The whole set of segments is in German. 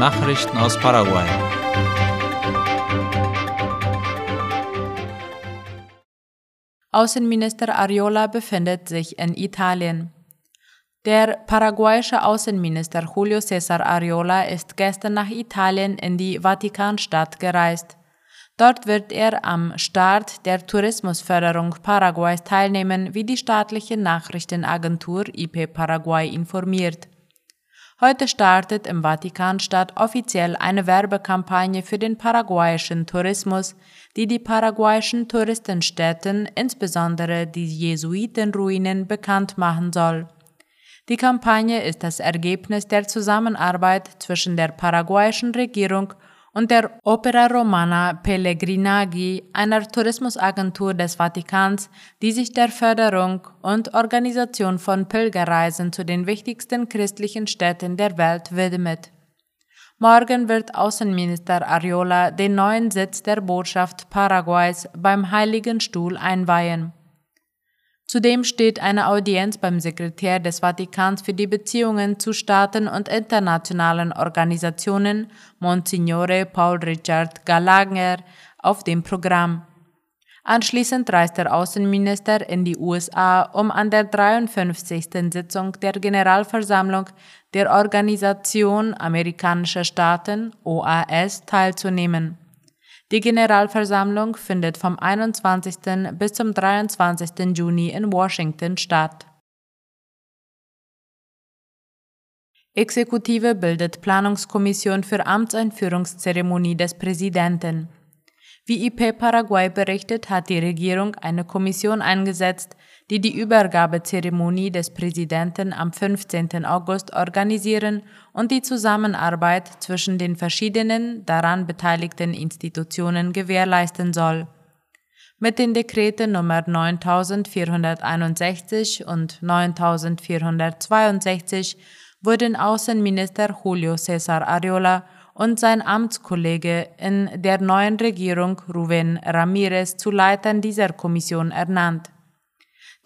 Nachrichten aus Paraguay. Außenminister Ariola befindet sich in Italien. Der paraguayische Außenminister Julio César Ariola ist gestern nach Italien in die Vatikanstadt gereist. Dort wird er am Start der Tourismusförderung Paraguays teilnehmen, wie die staatliche Nachrichtenagentur IP Paraguay informiert. Heute startet im Vatikanstadt offiziell eine Werbekampagne für den paraguayischen Tourismus, die die paraguayischen Touristenstädten, insbesondere die Jesuitenruinen, bekannt machen soll. Die Kampagne ist das Ergebnis der Zusammenarbeit zwischen der paraguayischen Regierung der Opera Romana Pellegrinaggi, einer Tourismusagentur des Vatikans, die sich der Förderung und Organisation von Pilgerreisen zu den wichtigsten christlichen Städten der Welt widmet. Morgen wird Außenminister Ariola den neuen Sitz der Botschaft Paraguays beim Heiligen Stuhl einweihen. Zudem steht eine Audienz beim Sekretär des Vatikans für die Beziehungen zu Staaten und internationalen Organisationen, Monsignore Paul Richard Gallagher, auf dem Programm. Anschließend reist der Außenminister in die USA, um an der 53. Sitzung der Generalversammlung der Organisation Amerikanischer Staaten OAS teilzunehmen. Die Generalversammlung findet vom 21. bis zum 23. Juni in Washington statt. Exekutive bildet Planungskommission für Amtseinführungszeremonie des Präsidenten. Wie IP Paraguay berichtet, hat die Regierung eine Kommission eingesetzt, die die Übergabezeremonie des Präsidenten am 15. August organisieren und die Zusammenarbeit zwischen den verschiedenen daran beteiligten Institutionen gewährleisten soll. Mit den Dekreten Nummer 9461 und 9462 wurden Außenminister Julio César Ariola und sein Amtskollege in der neuen Regierung Ruben Ramirez zu Leitern dieser Kommission ernannt.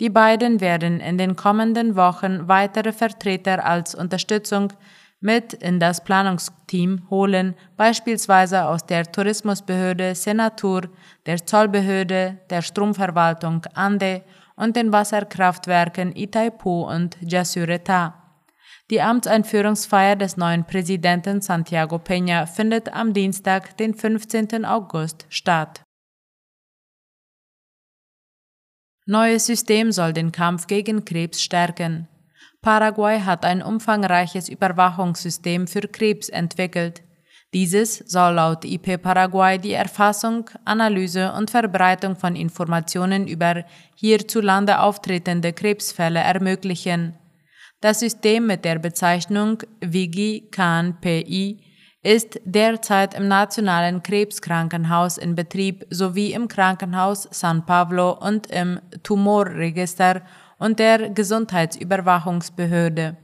Die beiden werden in den kommenden Wochen weitere Vertreter als Unterstützung mit in das Planungsteam holen, beispielsweise aus der Tourismusbehörde Senatur, der Zollbehörde, der Stromverwaltung Ande und den Wasserkraftwerken Itaipu und Jasureta. Die Amtseinführungsfeier des neuen Präsidenten Santiago Peña findet am Dienstag, den 15. August statt. Neues System soll den Kampf gegen Krebs stärken. Paraguay hat ein umfangreiches Überwachungssystem für Krebs entwickelt. Dieses soll laut IP Paraguay die Erfassung, Analyse und Verbreitung von Informationen über hierzulande auftretende Krebsfälle ermöglichen. Das System mit der Bezeichnung WIGI-CAN-PI ist derzeit im Nationalen Krebskrankenhaus in Betrieb sowie im Krankenhaus San Pablo und im Tumorregister und der Gesundheitsüberwachungsbehörde.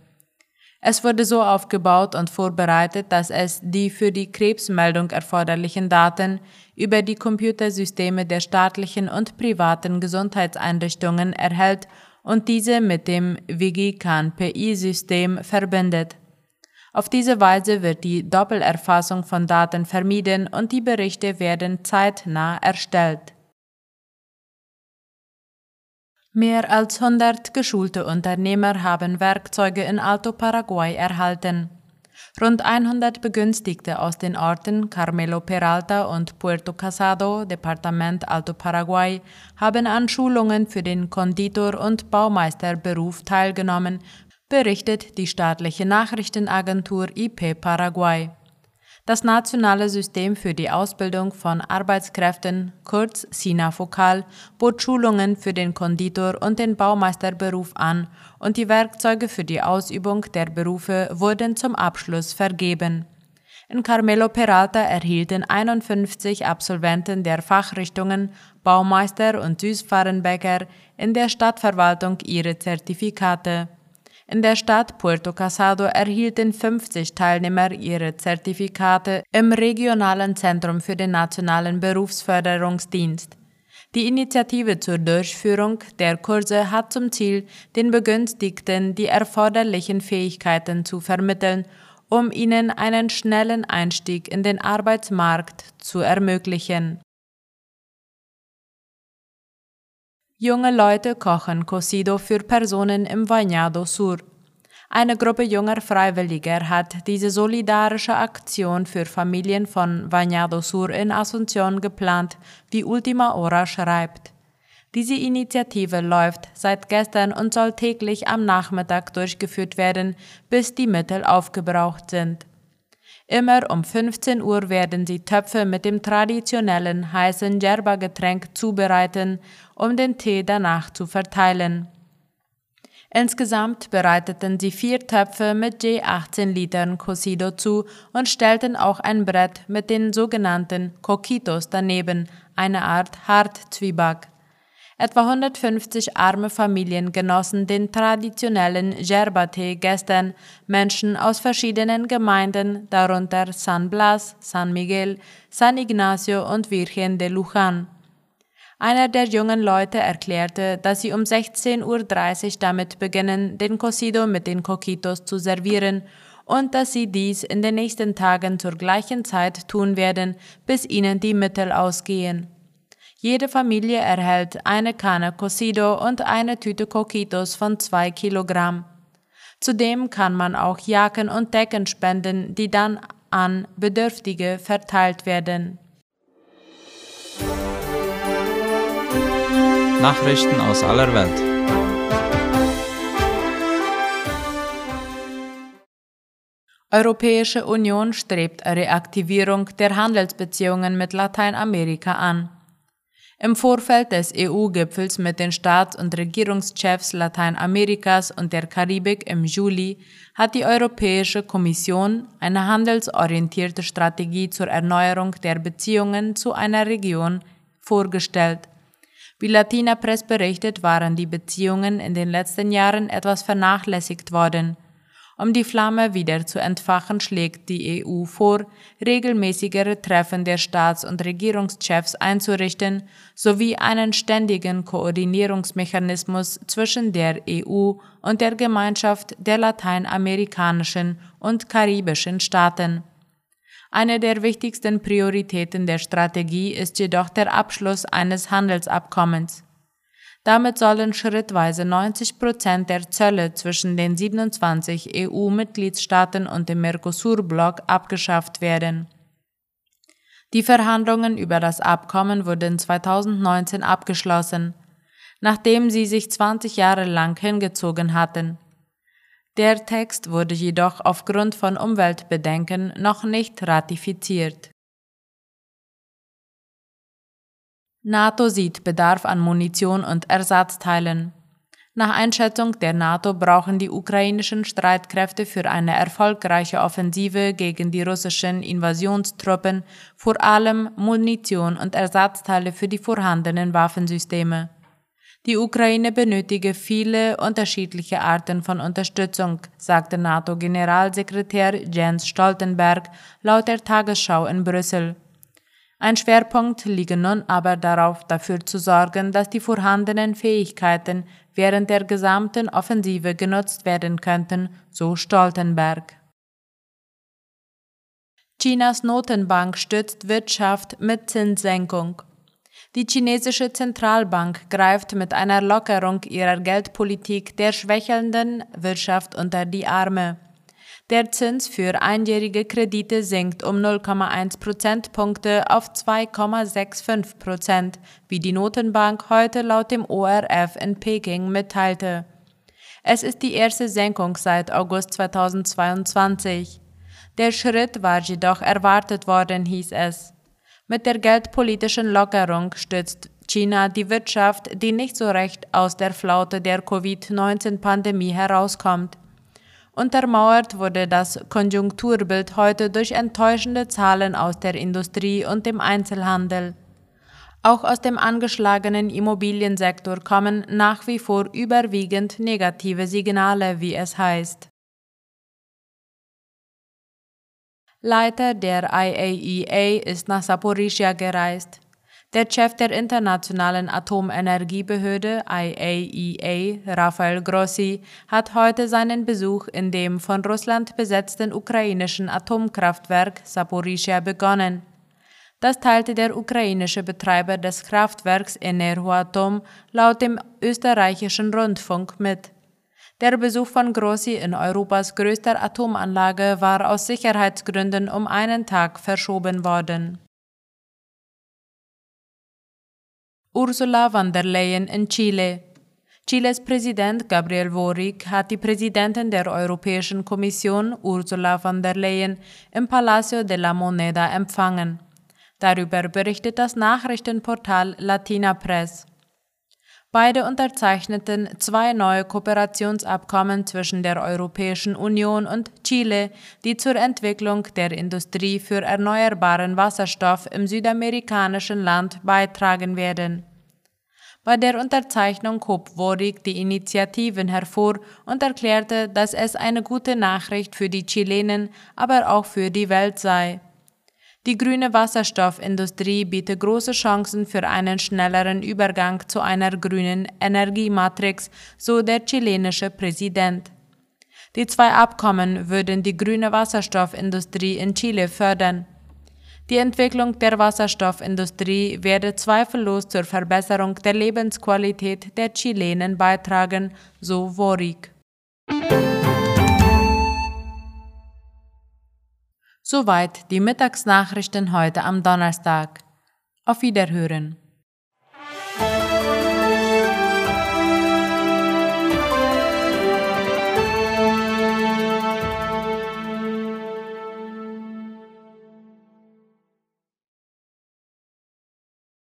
Es wurde so aufgebaut und vorbereitet, dass es die für die Krebsmeldung erforderlichen Daten über die Computersysteme der staatlichen und privaten Gesundheitseinrichtungen erhält und diese mit dem WIGI-CAN-PI-System verbindet. Auf diese Weise wird die Doppelerfassung von Daten vermieden und die Berichte werden zeitnah erstellt. Mehr als 100 geschulte Unternehmer haben Werkzeuge in Alto Paraguay erhalten. Rund 100 Begünstigte aus den Orten Carmelo Peralta und Puerto Casado, Departement Alto Paraguay, haben an Schulungen für den Konditor- und Baumeisterberuf teilgenommen, berichtet die staatliche Nachrichtenagentur IP Paraguay. Das nationale System für die Ausbildung von Arbeitskräften, kurz SINAFOCAL, bot Schulungen für den Konditor und den Baumeisterberuf an und die Werkzeuge für die Ausübung der Berufe wurden zum Abschluss vergeben. In Carmelo Peralta erhielten 51 Absolventen der Fachrichtungen Baumeister und Süßfahrenbäcker in der Stadtverwaltung ihre Zertifikate. In der Stadt Puerto Casado erhielten 50 Teilnehmer ihre Zertifikate im regionalen Zentrum für den nationalen Berufsförderungsdienst. Die Initiative zur Durchführung der Kurse hat zum Ziel, den Begünstigten die erforderlichen Fähigkeiten zu vermitteln, um ihnen einen schnellen Einstieg in den Arbeitsmarkt zu ermöglichen. Junge Leute kochen Cocido für Personen im Bañado Sur. Eine Gruppe junger Freiwilliger hat diese solidarische Aktion für Familien von Bañado Sur in Asunción geplant, wie Ultima Hora schreibt. Diese Initiative läuft seit gestern und soll täglich am Nachmittag durchgeführt werden, bis die Mittel aufgebraucht sind. Immer um 15 Uhr werden sie Töpfe mit dem traditionellen heißen Yerba-Getränk zubereiten, um den Tee danach zu verteilen. Insgesamt bereiteten sie vier Töpfe mit je 18 Litern Cocido zu und stellten auch ein Brett mit den sogenannten Coquitos daneben, eine Art Hartzwieback. Etwa 150 arme Familien genossen den traditionellen Yerba-Tee gestern. Menschen aus verschiedenen Gemeinden, darunter San Blas, San Miguel, San Ignacio und Virgen de Luján. Einer der jungen Leute erklärte, dass sie um 16.30 Uhr damit beginnen, den Cocido mit den Coquitos zu servieren und dass sie dies in den nächsten Tagen zur gleichen Zeit tun werden, bis ihnen die Mittel ausgehen. Jede Familie erhält eine Kanne Cocido und eine Tüte Coquitos von zwei Kilogramm. Zudem kann man auch Jacken und Decken spenden, die dann an Bedürftige verteilt werden. Nachrichten aus aller Welt. Europäische Union strebt Reaktivierung der Handelsbeziehungen mit Lateinamerika an. Im Vorfeld des EU-Gipfels mit den Staats- und Regierungschefs Lateinamerikas und der Karibik im Juli hat die Europäische Kommission eine handelsorientierte Strategie zur Erneuerung der Beziehungen zu einer Region vorgestellt. Wie Latina Press berichtet, waren die Beziehungen in den letzten Jahren etwas vernachlässigt worden – um die Flamme wieder zu entfachen, schlägt die EU vor, regelmäßigere Treffen der Staats- und Regierungschefs einzurichten sowie einen ständigen Koordinierungsmechanismus zwischen der EU und der Gemeinschaft der lateinamerikanischen und karibischen Staaten. Eine der wichtigsten Prioritäten der Strategie ist jedoch der Abschluss eines Handelsabkommens. Damit sollen schrittweise 90 Prozent der Zölle zwischen den 27 EU-Mitgliedstaaten und dem Mercosur-Block abgeschafft werden. Die Verhandlungen über das Abkommen wurden 2019 abgeschlossen, nachdem sie sich 20 Jahre lang hingezogen hatten. Der Text wurde jedoch aufgrund von Umweltbedenken noch nicht ratifiziert. NATO sieht Bedarf an Munition und Ersatzteilen. Nach Einschätzung der NATO brauchen die ukrainischen Streitkräfte für eine erfolgreiche Offensive gegen die russischen Invasionstruppen vor allem Munition und Ersatzteile für die vorhandenen Waffensysteme. Die Ukraine benötige viele unterschiedliche Arten von Unterstützung, sagte NATO-Generalsekretär Jens Stoltenberg laut der Tagesschau in Brüssel. Ein Schwerpunkt liege nun aber darauf, dafür zu sorgen, dass die vorhandenen Fähigkeiten während der gesamten Offensive genutzt werden könnten, so Stoltenberg. Chinas Notenbank stützt Wirtschaft mit Zinssenkung. Die chinesische Zentralbank greift mit einer Lockerung ihrer Geldpolitik der schwächelnden Wirtschaft unter die Arme. Der Zins für einjährige Kredite sinkt um 0,1 Prozentpunkte auf 2,65 Prozent, wie die Notenbank heute laut dem ORF in Peking mitteilte. Es ist die erste Senkung seit August 2022. Der Schritt war jedoch erwartet worden, hieß es. Mit der geldpolitischen Lockerung stützt China die Wirtschaft, die nicht so recht aus der Flaute der Covid-19-Pandemie herauskommt. Untermauert wurde das Konjunkturbild heute durch enttäuschende Zahlen aus der Industrie und dem Einzelhandel. Auch aus dem angeschlagenen Immobiliensektor kommen nach wie vor überwiegend negative Signale, wie es heißt. Leiter der IAEA e ist nach Saporischia gereist. Der Chef der Internationalen Atomenergiebehörde IAEA, e Rafael Grossi, hat heute seinen Besuch in dem von Russland besetzten ukrainischen Atomkraftwerk Saporischia begonnen. Das teilte der ukrainische Betreiber des Kraftwerks Enerhoatom laut dem österreichischen Rundfunk mit. Der Besuch von Grossi in Europas größter Atomanlage war aus Sicherheitsgründen um einen Tag verschoben worden. Ursula von der Leyen in Chile. Chiles Präsident Gabriel Boric hat die Präsidentin der Europäischen Kommission Ursula von der Leyen im Palacio de la Moneda empfangen. Darüber berichtet das Nachrichtenportal Latina Press. Beide unterzeichneten zwei neue Kooperationsabkommen zwischen der Europäischen Union und Chile, die zur Entwicklung der Industrie für erneuerbaren Wasserstoff im südamerikanischen Land beitragen werden. Bei der Unterzeichnung hob Worig die Initiativen hervor und erklärte, dass es eine gute Nachricht für die Chilenen, aber auch für die Welt sei. Die grüne Wasserstoffindustrie bietet große Chancen für einen schnelleren Übergang zu einer grünen Energiematrix, so der chilenische Präsident. Die zwei Abkommen würden die grüne Wasserstoffindustrie in Chile fördern. Die Entwicklung der Wasserstoffindustrie werde zweifellos zur Verbesserung der Lebensqualität der Chilenen beitragen, so Worik. Soweit die Mittagsnachrichten heute am Donnerstag. Auf Wiederhören.